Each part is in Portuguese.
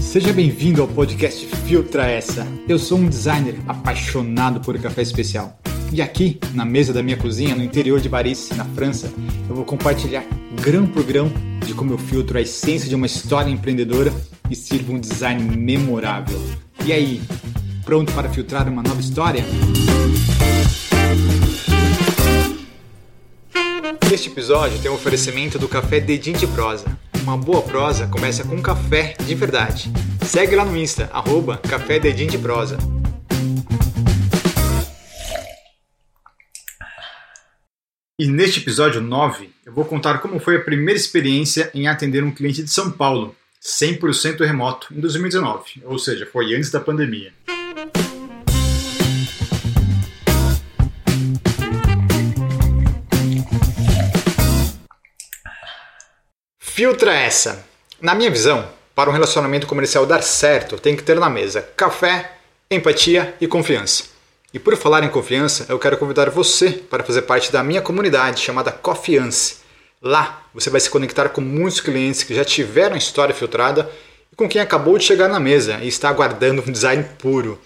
Seja bem-vindo ao podcast Filtra Essa. Eu sou um designer apaixonado por café especial. E aqui, na mesa da minha cozinha, no interior de Paris, na França, eu vou compartilhar grão por grão de como eu filtro a essência de uma história empreendedora e sirvo um design memorável. E aí, pronto para filtrar uma nova história? Este episódio tem um oferecimento do Café Dedinho de Prosa. Uma boa prosa começa com café de verdade. Segue lá no Insta, arroba Café de Prosa. E neste episódio 9, eu vou contar como foi a primeira experiência em atender um cliente de São Paulo, 100% remoto, em 2019, ou seja, foi antes da pandemia. Filtra essa! Na minha visão, para um relacionamento comercial dar certo, tem que ter na mesa café, empatia e confiança. E por falar em confiança, eu quero convidar você para fazer parte da minha comunidade chamada Confiance. Lá você vai se conectar com muitos clientes que já tiveram história filtrada e com quem acabou de chegar na mesa e está aguardando um design puro.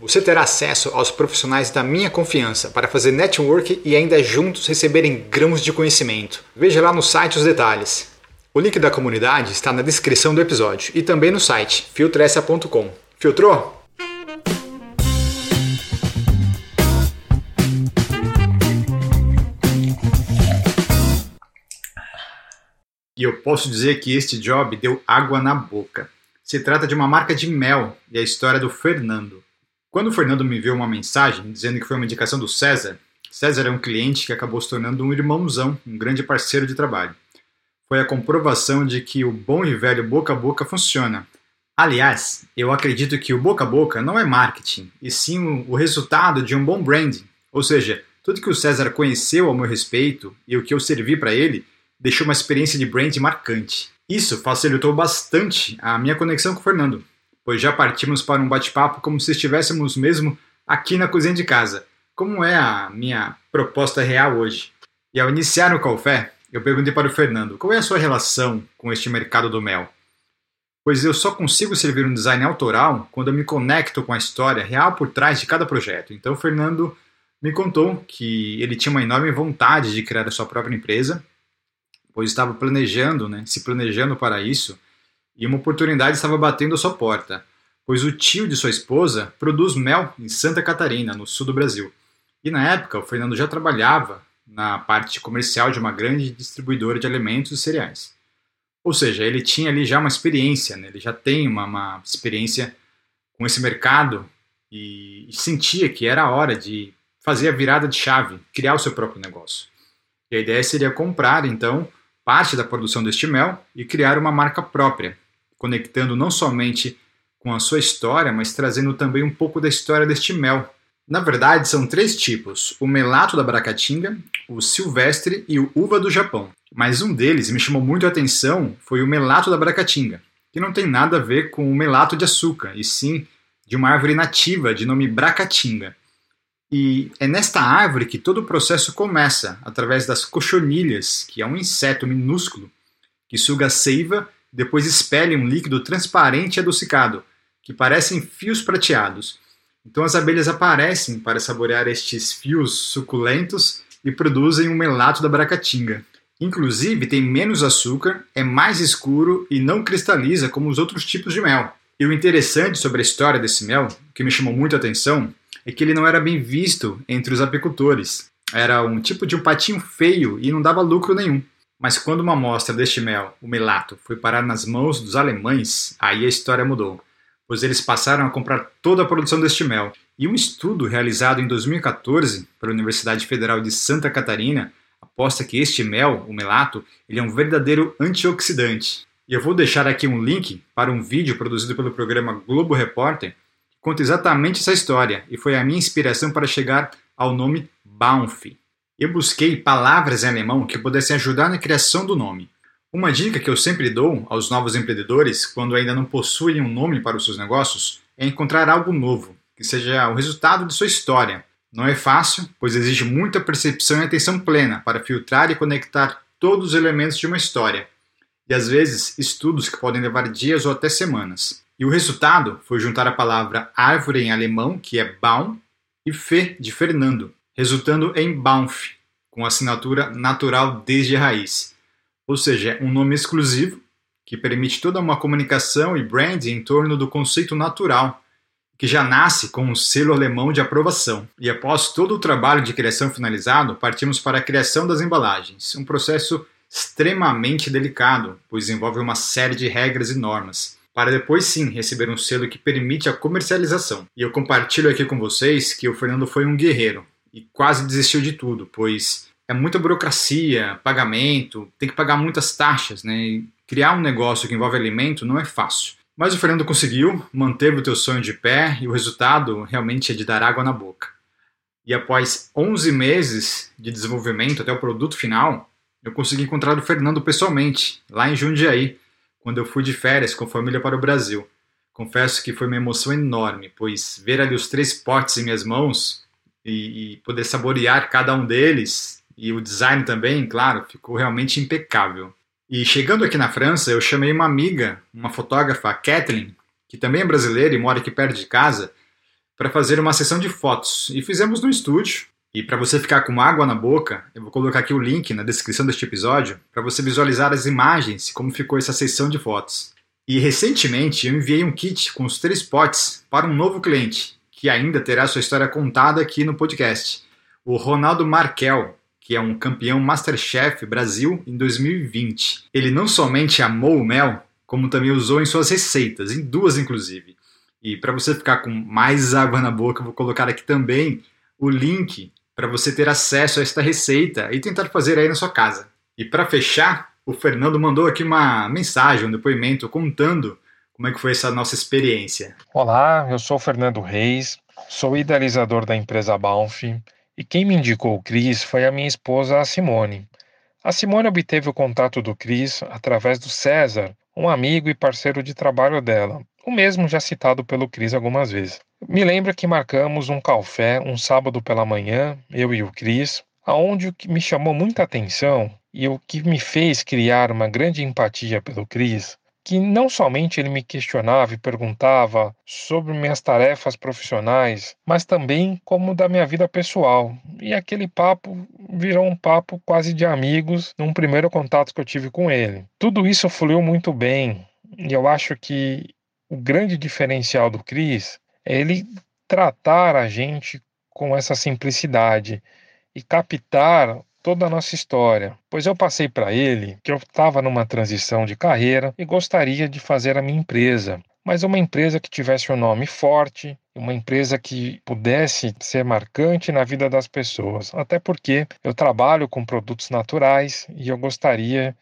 Você terá acesso aos profissionais da minha confiança para fazer network e ainda juntos receberem grãos de conhecimento. Veja lá no site os detalhes. O link da comunidade está na descrição do episódio e também no site filtressa.com. Filtrou? E eu posso dizer que este job deu água na boca. Se trata de uma marca de mel e a história do Fernando. Quando o Fernando me enviou uma mensagem dizendo que foi uma indicação do César, César é um cliente que acabou se tornando um irmãozão, um grande parceiro de trabalho foi a comprovação de que o bom e velho boca a boca funciona. Aliás, eu acredito que o boca a boca não é marketing, e sim o resultado de um bom branding. Ou seja, tudo que o César conheceu ao meu respeito e o que eu servi para ele deixou uma experiência de branding marcante. Isso facilitou bastante a minha conexão com o Fernando, pois já partimos para um bate-papo como se estivéssemos mesmo aqui na cozinha de casa, como é a minha proposta real hoje. E ao iniciar o café, eu perguntei para o Fernando qual é a sua relação com este mercado do mel. Pois eu só consigo servir um design autoral quando eu me conecto com a história real por trás de cada projeto. Então o Fernando me contou que ele tinha uma enorme vontade de criar a sua própria empresa, pois estava planejando, né, se planejando para isso, e uma oportunidade estava batendo a sua porta, pois o tio de sua esposa produz mel em Santa Catarina, no sul do Brasil. E na época o Fernando já trabalhava na parte comercial de uma grande distribuidora de alimentos e cereais. Ou seja, ele tinha ali já uma experiência, né? ele já tem uma, uma experiência com esse mercado e, e sentia que era a hora de fazer a virada de chave, criar o seu próprio negócio. E a ideia seria comprar, então, parte da produção deste mel e criar uma marca própria, conectando não somente com a sua história, mas trazendo também um pouco da história deste mel, na verdade, são três tipos: o melato da Bracatinga, o silvestre e o uva do Japão. Mas um deles me chamou muito a atenção foi o melato da Bracatinga, que não tem nada a ver com o melato de açúcar, e sim de uma árvore nativa de nome Bracatinga. E é nesta árvore que todo o processo começa, através das cochonilhas, que é um inseto minúsculo que suga a seiva depois expele um líquido transparente e adocicado, que parecem fios prateados. Então as abelhas aparecem para saborear estes fios suculentos e produzem um melato da bracatinga. Inclusive tem menos açúcar, é mais escuro e não cristaliza como os outros tipos de mel. E o interessante sobre a história desse mel, que me chamou muito a atenção, é que ele não era bem visto entre os apicultores. Era um tipo de um patinho feio e não dava lucro nenhum. Mas quando uma amostra deste mel, o melato, foi parar nas mãos dos alemães, aí a história mudou pois eles passaram a comprar toda a produção deste mel. E um estudo realizado em 2014 pela Universidade Federal de Santa Catarina aposta que este mel, o melato, ele é um verdadeiro antioxidante. E eu vou deixar aqui um link para um vídeo produzido pelo programa Globo Repórter que conta exatamente essa história e foi a minha inspiração para chegar ao nome Baunf. Eu busquei palavras em alemão que pudessem ajudar na criação do nome. Uma dica que eu sempre dou aos novos empreendedores, quando ainda não possuem um nome para os seus negócios, é encontrar algo novo, que seja o resultado de sua história, Não é fácil, pois exige muita percepção e atenção plena para filtrar e conectar todos os elementos de uma história, e às vezes estudos que podem levar dias ou até semanas. E o resultado foi juntar a palavra árvore em alemão, que é Baum, e Fê de Fernando, resultando em Baumf, com assinatura natural desde a raiz. Ou seja, um nome exclusivo que permite toda uma comunicação e branding em torno do conceito natural, que já nasce com um selo alemão de aprovação. E após todo o trabalho de criação finalizado, partimos para a criação das embalagens, um processo extremamente delicado, pois envolve uma série de regras e normas, para depois sim receber um selo que permite a comercialização. E eu compartilho aqui com vocês que o Fernando foi um guerreiro e quase desistiu de tudo, pois é muita burocracia, pagamento, tem que pagar muitas taxas, né? E criar um negócio que envolve alimento não é fácil. Mas o Fernando conseguiu, manteve o teu sonho de pé e o resultado realmente é de dar água na boca. E após 11 meses de desenvolvimento até o produto final, eu consegui encontrar o Fernando pessoalmente, lá em Jundiaí, quando eu fui de férias com a família para o Brasil. Confesso que foi uma emoção enorme, pois ver ali os três potes em minhas mãos e, e poder saborear cada um deles, e o design também, claro, ficou realmente impecável. E chegando aqui na França, eu chamei uma amiga, uma fotógrafa, Kathleen, que também é brasileira e mora aqui perto de casa, para fazer uma sessão de fotos. E fizemos no estúdio, e para você ficar com água na boca, eu vou colocar aqui o link na descrição deste episódio para você visualizar as imagens e como ficou essa sessão de fotos. E recentemente eu enviei um kit com os três potes para um novo cliente, que ainda terá sua história contada aqui no podcast. O Ronaldo Markel, que é um campeão Masterchef Brasil em 2020. Ele não somente amou o mel, como também usou em suas receitas, em duas inclusive. E para você ficar com mais água na boca, eu vou colocar aqui também o link para você ter acesso a esta receita e tentar fazer aí na sua casa. E para fechar, o Fernando mandou aqui uma mensagem, um depoimento contando como é que foi essa nossa experiência. Olá, eu sou o Fernando Reis, sou idealizador da empresa Baunf e quem me indicou o Cris foi a minha esposa, a Simone. A Simone obteve o contato do Cris através do César, um amigo e parceiro de trabalho dela, o mesmo já citado pelo Cris algumas vezes. Me lembro que marcamos um café um sábado pela manhã, eu e o Cris, aonde o que me chamou muita atenção e o que me fez criar uma grande empatia pelo Cris, que não somente ele me questionava e perguntava sobre minhas tarefas profissionais, mas também como da minha vida pessoal. E aquele papo virou um papo quase de amigos num primeiro contato que eu tive com ele. Tudo isso fluiu muito bem, e eu acho que o grande diferencial do Cris é ele tratar a gente com essa simplicidade e captar toda a nossa história, pois eu passei para ele que eu estava numa transição de carreira e gostaria de fazer a minha empresa, mas uma empresa que tivesse um nome forte, uma empresa que pudesse ser marcante na vida das pessoas, até porque eu trabalho com produtos naturais e eu gostaria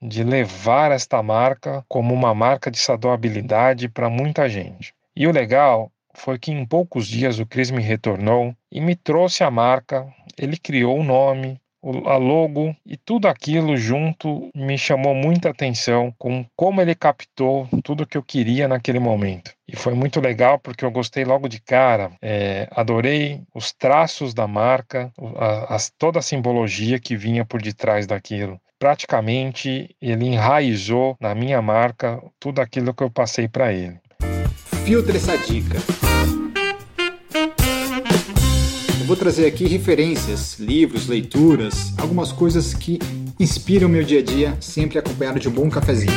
de levar esta marca como uma marca de sadoabilidade para muita gente. E o legal foi que em poucos dias o Cris me retornou e me trouxe a marca, ele criou o nome, a logo e tudo aquilo junto me chamou muita atenção com como ele captou tudo que eu queria naquele momento. E foi muito legal porque eu gostei logo de cara, é, adorei os traços da marca, a, a, toda a simbologia que vinha por detrás daquilo. Praticamente ele enraizou na minha marca tudo aquilo que eu passei para ele. Filtre essa dica. Vou trazer aqui referências, livros, leituras, algumas coisas que inspiram meu dia a dia, sempre acompanhado de um bom cafezinho.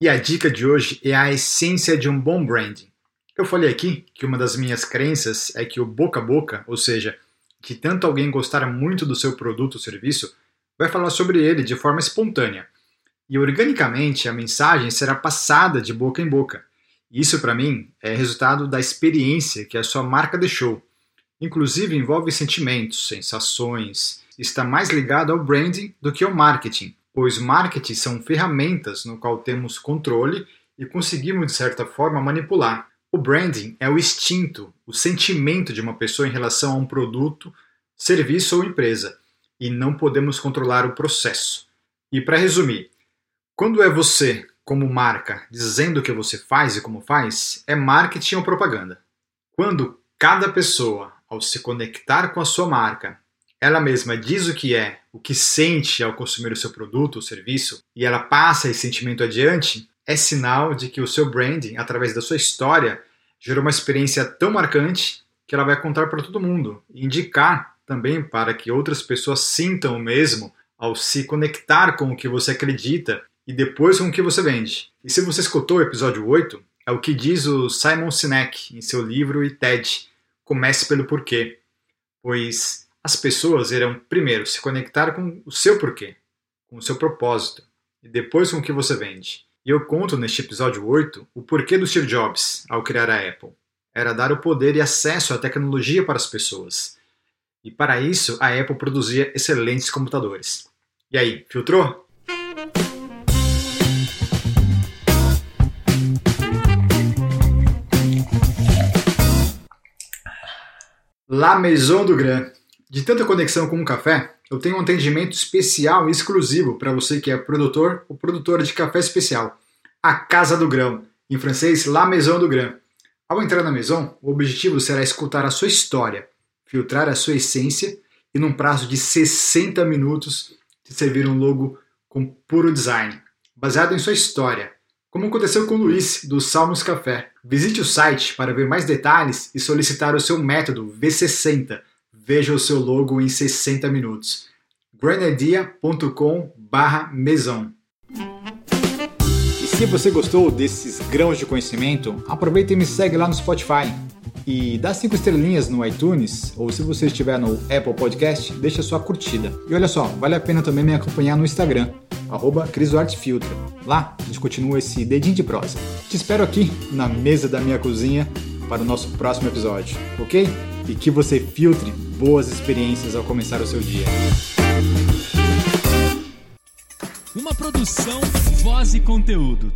E a dica de hoje é a essência de um bom branding. Eu falei aqui que uma das minhas crenças é que o boca a boca, ou seja, que tanto alguém gostar muito do seu produto ou serviço, vai falar sobre ele de forma espontânea e organicamente a mensagem será passada de boca em boca. Isso, para mim, é resultado da experiência que a sua marca deixou. Inclusive envolve sentimentos, sensações, está mais ligado ao branding do que ao marketing, pois marketing são ferramentas no qual temos controle e conseguimos, de certa forma, manipular. O branding é o instinto, o sentimento de uma pessoa em relação a um produto, serviço ou empresa, e não podemos controlar o processo. E para resumir, quando é você como marca, dizendo o que você faz e como faz, é marketing ou propaganda. Quando cada pessoa, ao se conectar com a sua marca, ela mesma diz o que é, o que sente ao consumir o seu produto ou serviço, e ela passa esse sentimento adiante, é sinal de que o seu branding, através da sua história, gerou uma experiência tão marcante que ela vai contar para todo mundo e indicar também para que outras pessoas sintam o mesmo ao se conectar com o que você acredita e depois com o que você vende. E se você escutou o episódio 8, é o que diz o Simon Sinek em seu livro e TED, Comece pelo Porquê. Pois as pessoas irão primeiro se conectar com o seu porquê, com o seu propósito, e depois com o que você vende. E eu conto neste episódio 8 o porquê do Steve Jobs ao criar a Apple. Era dar o poder e acesso à tecnologia para as pessoas. E para isso, a Apple produzia excelentes computadores. E aí, filtrou? La Maison du Grand. De tanta conexão com o café, eu tenho um atendimento especial e exclusivo para você que é produtor ou produtora de café especial. A Casa do Grão, em francês La Maison du Grand. Ao entrar na Maison, o objetivo será escutar a sua história, filtrar a sua essência e, num prazo de 60 minutos, te servir um logo com puro design, baseado em sua história, como aconteceu com o Luiz, do Salmos Café. Visite o site para ver mais detalhes e solicitar o seu método V60. Veja o seu logo em 60 minutos. granadia.com/maison. E se você gostou desses grãos de conhecimento, aproveita e me segue lá no Spotify e dá cinco estrelinhas no iTunes, ou se você estiver no Apple Podcast, deixa sua curtida. E olha só, vale a pena também me acompanhar no Instagram, arroba CrisoArtFiltro. Lá a gente continua esse dedinho de prosa. Te espero aqui na mesa da minha cozinha para o nosso próximo episódio, ok? E que você filtre boas experiências ao começar o seu dia. Uma produção, voz e conteúdo.